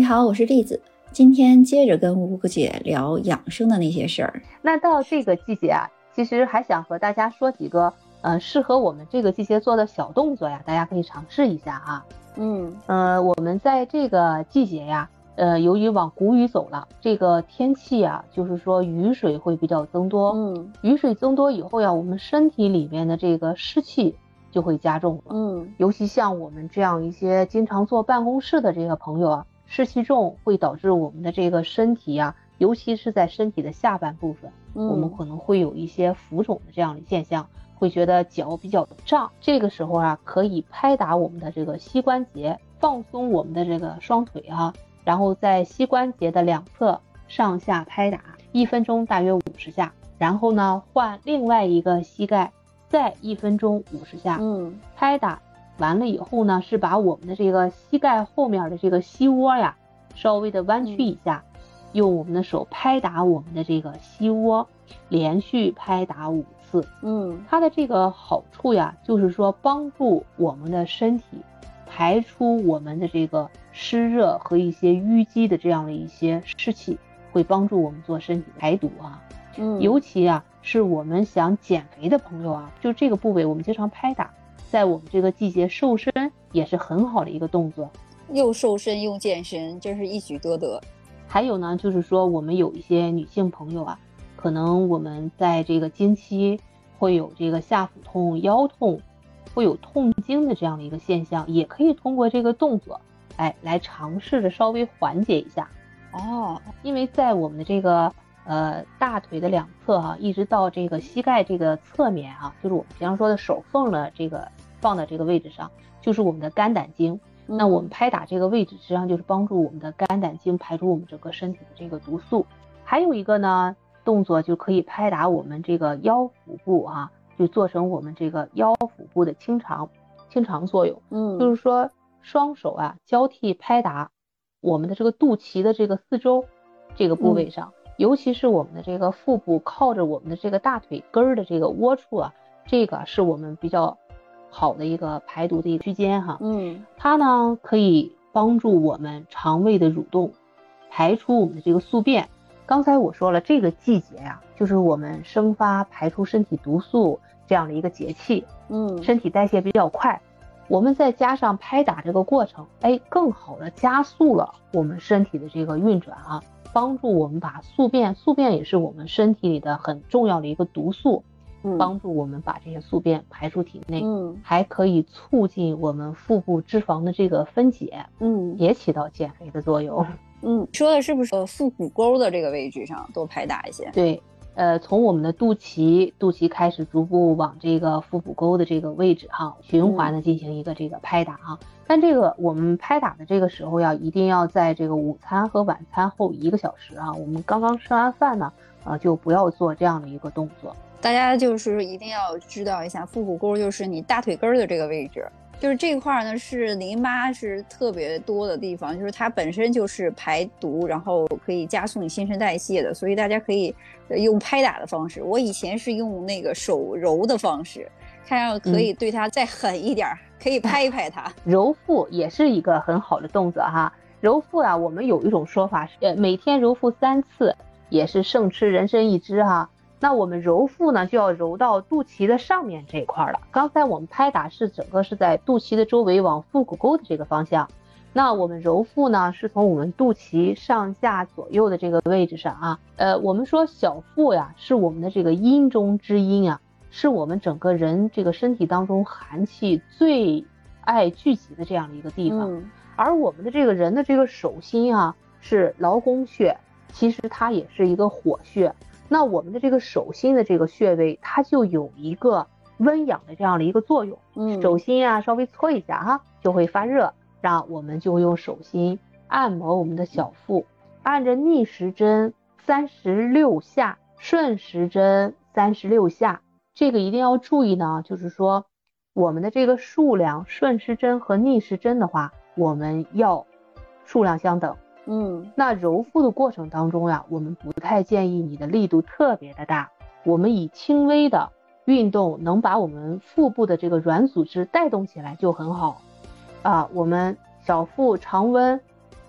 你好，我是栗子。今天接着跟吴姐聊养生的那些事儿。那到这个季节啊，其实还想和大家说几个，呃，适合我们这个季节做的小动作呀，大家可以尝试一下啊。嗯，呃，我们在这个季节呀，呃，由于往谷雨走了，这个天气啊，就是说雨水会比较增多。嗯，雨水增多以后呀，我们身体里面的这个湿气就会加重了。嗯，尤其像我们这样一些经常坐办公室的这个朋友啊。湿气重会导致我们的这个身体啊，尤其是在身体的下半部分，我们可能会有一些浮肿的这样的现象，会觉得脚比较胀。这个时候啊，可以拍打我们的这个膝关节，放松我们的这个双腿啊，然后在膝关节的两侧上下拍打一分钟，大约五十下。然后呢，换另外一个膝盖，再一分钟五十下。嗯，拍打。完了以后呢，是把我们的这个膝盖后面的这个膝窝呀，稍微的弯曲一下，用我们的手拍打我们的这个膝窝，连续拍打五次。嗯，它的这个好处呀，就是说帮助我们的身体排出我们的这个湿热和一些淤积的这样的一些湿气，会帮助我们做身体排毒啊。嗯，尤其啊，是我们想减肥的朋友啊，就这个部位我们经常拍打。在我们这个季节瘦身也是很好的一个动作，又瘦身又健身，真是一举多得。还有呢，就是说我们有一些女性朋友啊，可能我们在这个经期会有这个下腹痛、腰痛，会有痛经的这样的一个现象，也可以通过这个动作，哎，来尝试着稍微缓解一下。哦，因为在我们的这个呃大腿的两侧哈，一直到这个膝盖这个侧面啊，就是我们平常说的手缝的这个。放到这个位置上，就是我们的肝胆经。那我们拍打这个位置，实际上就是帮助我们的肝胆经排出我们整个身体的这个毒素。还有一个呢，动作就可以拍打我们这个腰腹部啊，就做成我们这个腰腹部的清肠清肠作用。嗯，就是说双手啊交替拍打我们的这个肚脐的这个四周这个部位上，尤其是我们的这个腹部靠着我们的这个大腿根儿的这个窝处啊，这个是我们比较。好的一个排毒的一个区间哈，嗯，它呢可以帮助我们肠胃的蠕动，排出我们的这个宿便。刚才我说了，这个季节呀，就是我们生发排出身体毒素这样的一个节气，嗯，身体代谢比较快，我们再加上拍打这个过程，哎，更好的加速了我们身体的这个运转啊，帮助我们把宿便，宿便也是我们身体里的很重要的一个毒素。帮助我们把这些宿便排出体内，嗯，还可以促进我们腹部脂肪的这个分解，嗯，也起到减肥的作用。嗯，说的是不是呃腹股沟的这个位置上多拍打一些？对，呃，从我们的肚脐，肚脐开始逐步往这个腹股沟的这个位置哈，循环的进行一个这个拍打哈。但这个我们拍打的这个时候要一定要在这个午餐和晚餐后一个小时啊，我们刚刚吃完饭呢，啊，就不要做这样的一个动作。大家就是一定要知道一下，腹股沟就是你大腿根儿的这个位置，就是这块儿呢是淋巴是特别多的地方，就是它本身就是排毒，然后可以加速你新陈代谢的，所以大家可以用拍打的方式。我以前是用那个手揉的方式，看样可以对它再狠一点，可以拍一拍它。揉腹也是一个很好的动作哈，揉腹啊，我们有一种说法是，呃，每天揉腹三次，也是胜吃人参一支哈。那我们揉腹呢，就要揉到肚脐的上面这一块了。刚才我们拍打是整个是在肚脐的周围往腹股沟的这个方向，那我们揉腹呢，是从我们肚脐上下左右的这个位置上啊。呃，我们说小腹呀，是我们的这个阴中之阴啊，是我们整个人这个身体当中寒气最爱聚集的这样的一个地方。而我们的这个人的这个手心啊，是劳宫穴，其实它也是一个火穴。那我们的这个手心的这个穴位，它就有一个温养的这样的一个作用。嗯，手心啊，稍微搓一下哈，就会发热。那我们就用手心按摩我们的小腹，按着逆时针三十六下，顺时针三十六下。这个一定要注意呢，就是说我们的这个数量，顺时针和逆时针的话，我们要数量相等。嗯，那揉腹的过程当中呀，我们不太建议你的力度特别的大，我们以轻微的运动能把我们腹部的这个软组织带动起来就很好。啊，我们小腹常温，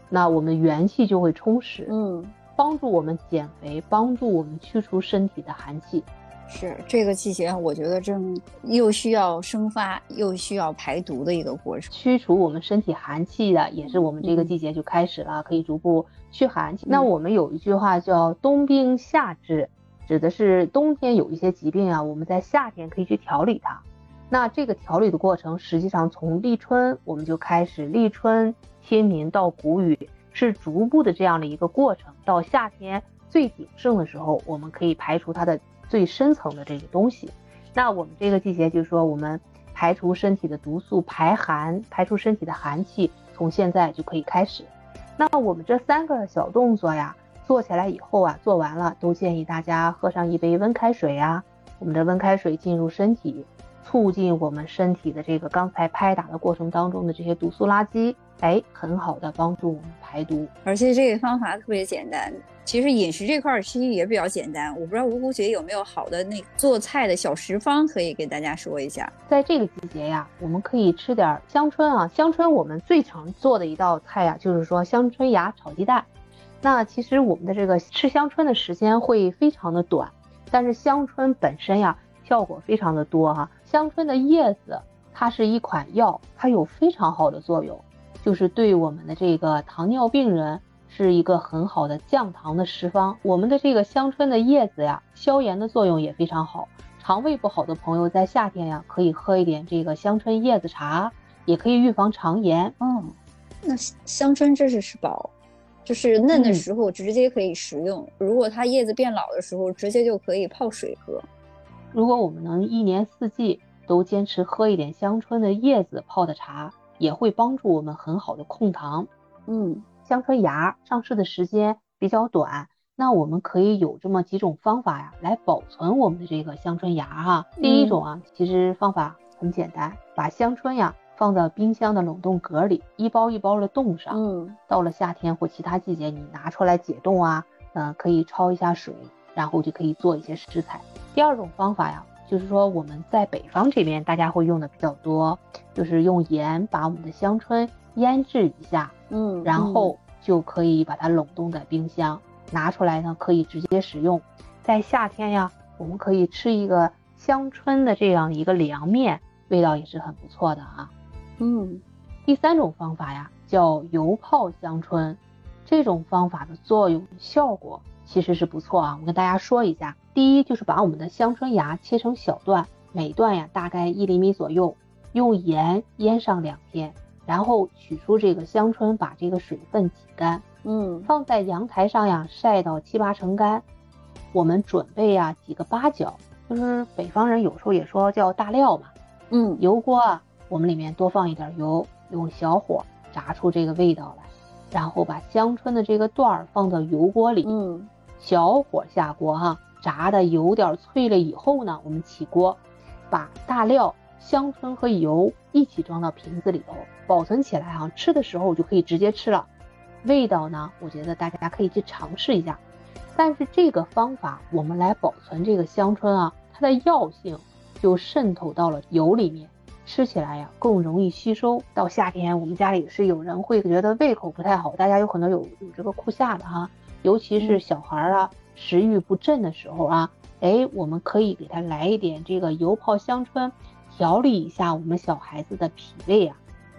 那我们元气就会充实，嗯，帮助我们减肥，帮助我们去除身体的寒气。是这个季节，我觉得正又需要生发，又需要排毒的一个过程，驱除我们身体寒气的，也是我们这个季节就开始了，可以逐步驱寒。那我们有一句话叫“冬病夏治”，指的是冬天有一些疾病啊，我们在夏天可以去调理它。那这个调理的过程，实际上从立春我们就开始，立春、清明到谷雨，是逐步的这样的一个过程。到夏天最鼎盛的时候，我们可以排除它的。最深层的这个东西，那我们这个季节就是说，我们排除身体的毒素，排寒，排出身体的寒气，从现在就可以开始。那我们这三个小动作呀，做起来以后啊，做完了都建议大家喝上一杯温开水呀。我们的温开水进入身体，促进我们身体的这个刚才拍打的过程当中的这些毒素垃圾，哎，很好的帮助我们排毒。而且这个方法特别简单。其实饮食这块儿其实也比较简单，我不知道吴姑姐有没有好的那做菜的小食方可以给大家说一下。在这个季节呀，我们可以吃点香椿啊。香椿我们最常做的一道菜呀，就是说香椿芽炒鸡蛋。那其实我们的这个吃香椿的时间会非常的短，但是香椿本身呀效果非常的多哈。香椿的叶子它是一款药，它有非常好的作用，就是对我们的这个糖尿病人。是一个很好的降糖的食方。我们的这个香椿的叶子呀，消炎的作用也非常好。肠胃不好的朋友在夏天呀，可以喝一点这个香椿叶子茶，也可以预防肠炎。嗯，那香椿这是是宝，就是嫩的时候直接可以食用。如果它叶子变老的时候，直接就可以泡水喝。如果我们能一年四季都坚持喝一点香椿的叶子泡的茶，也会帮助我们很好的控糖。嗯。香椿芽上市的时间比较短，那我们可以有这么几种方法呀，来保存我们的这个香椿芽哈。第一种啊，其实方法很简单，把香椿呀放到冰箱的冷冻格里，一包一包的冻上。嗯，到了夏天或其他季节，你拿出来解冻啊，嗯，可以焯一下水，然后就可以做一些食材。第二种方法呀，就是说我们在北方这边大家会用的比较多，就是用盐把我们的香椿腌制一下。嗯，然后就可以把它冷冻在冰箱，拿出来呢可以直接食用。在夏天呀，我们可以吃一个香椿的这样一个凉面，味道也是很不错的啊。嗯，第三种方法呀叫油泡香椿，这种方法的作用效果其实是不错啊。我跟大家说一下，第一就是把我们的香椿芽切成小段，每段呀大概一厘米左右，用盐腌上两天。然后取出这个香椿，把这个水分挤干，嗯，放在阳台上呀晒到七八成干。我们准备呀几个八角，就是北方人有时候也说叫大料嘛，嗯，油锅啊，我们里面多放一点油，用小火炸出这个味道来，然后把香椿的这个段儿放到油锅里，嗯，小火下锅哈，炸的有点脆了以后呢，我们起锅，把大料。香椿和油一起装到瓶子里头，保存起来哈，吃的时候就可以直接吃了。味道呢，我觉得大家可以去尝试一下。但是这个方法，我们来保存这个香椿啊，它的药性就渗透到了油里面，吃起来呀更容易吸收。到夏天，我们家里是有人会觉得胃口不太好，大家有可能有有这个酷夏的哈，尤其是小孩啊，食欲不振的时候啊，哎，我们可以给他来一点这个油泡香椿。调理一下我们小孩子的脾胃啊，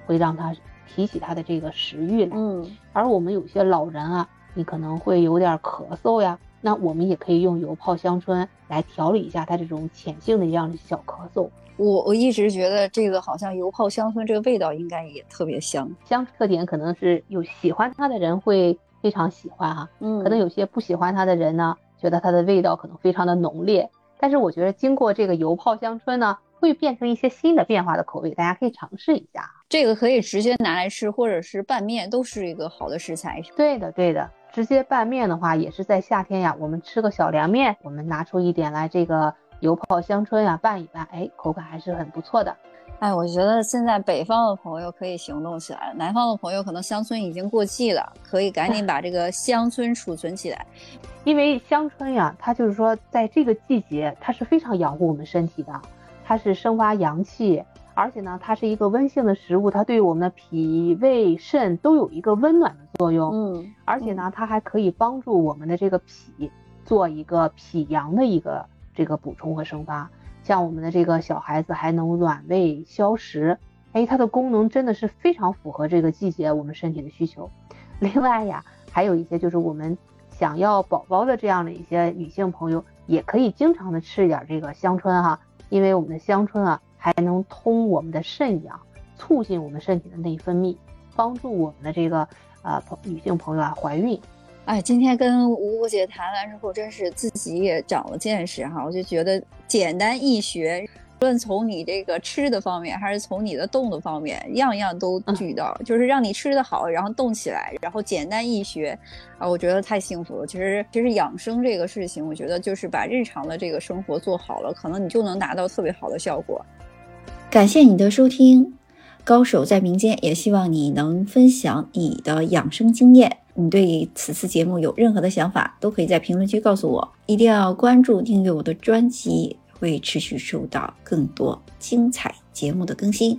会让他提起他的这个食欲来。嗯，而我们有些老人啊，你可能会有点咳嗽呀，那我们也可以用油泡香椿来调理一下他这种浅性的这样的小咳嗽。我我一直觉得这个好像油泡香椿这个味道应该也特别香。香特点可能是有喜欢它的人会非常喜欢哈，嗯，可能有些不喜欢它的人呢，觉得它的味道可能非常的浓烈。但是我觉得经过这个油泡香椿呢。会变成一些新的变化的口味，大家可以尝试一下。这个可以直接拿来吃，或者是拌面，都是一个好的食材。对的，对的，直接拌面的话，也是在夏天呀。我们吃个小凉面，我们拿出一点来，这个油泡香椿呀，拌一拌，哎，口感还是很不错的。哎，我觉得现在北方的朋友可以行动起来了，南方的朋友可能乡村已经过季了，可以赶紧把这个乡村储存起来。因为乡村呀，它就是说在这个季节，它是非常养护我们身体的。它是生发阳气，而且呢，它是一个温性的食物，它对我们的脾胃肾都有一个温暖的作用。嗯，而且呢，它还可以帮助我们的这个脾做一个脾阳的一个这个补充和生发。像我们的这个小孩子还能暖胃消食，哎，它的功能真的是非常符合这个季节我们身体的需求。另外呀，还有一些就是我们想要宝宝的这样的一些女性朋友，也可以经常的吃一点这个香椿哈，因为我们的香椿啊。还能通我们的肾阳，促进我们身体的内分泌，帮助我们的这个呃女性朋友啊怀孕。哎，今天跟吴吴姐谈完之后，真是自己也长了见识哈。我就觉得简单易学，无论从你这个吃的方面，还是从你的动的方面，样样都俱到，就是让你吃的好，然后动起来，然后简单易学啊，我觉得太幸福了。其实，其实养生这个事情，我觉得就是把日常的这个生活做好了，可能你就能达到特别好的效果。感谢你的收听，高手在民间，也希望你能分享你的养生经验。你对此次节目有任何的想法，都可以在评论区告诉我。一定要关注订阅我的专辑，会持续收到更多精彩节目的更新。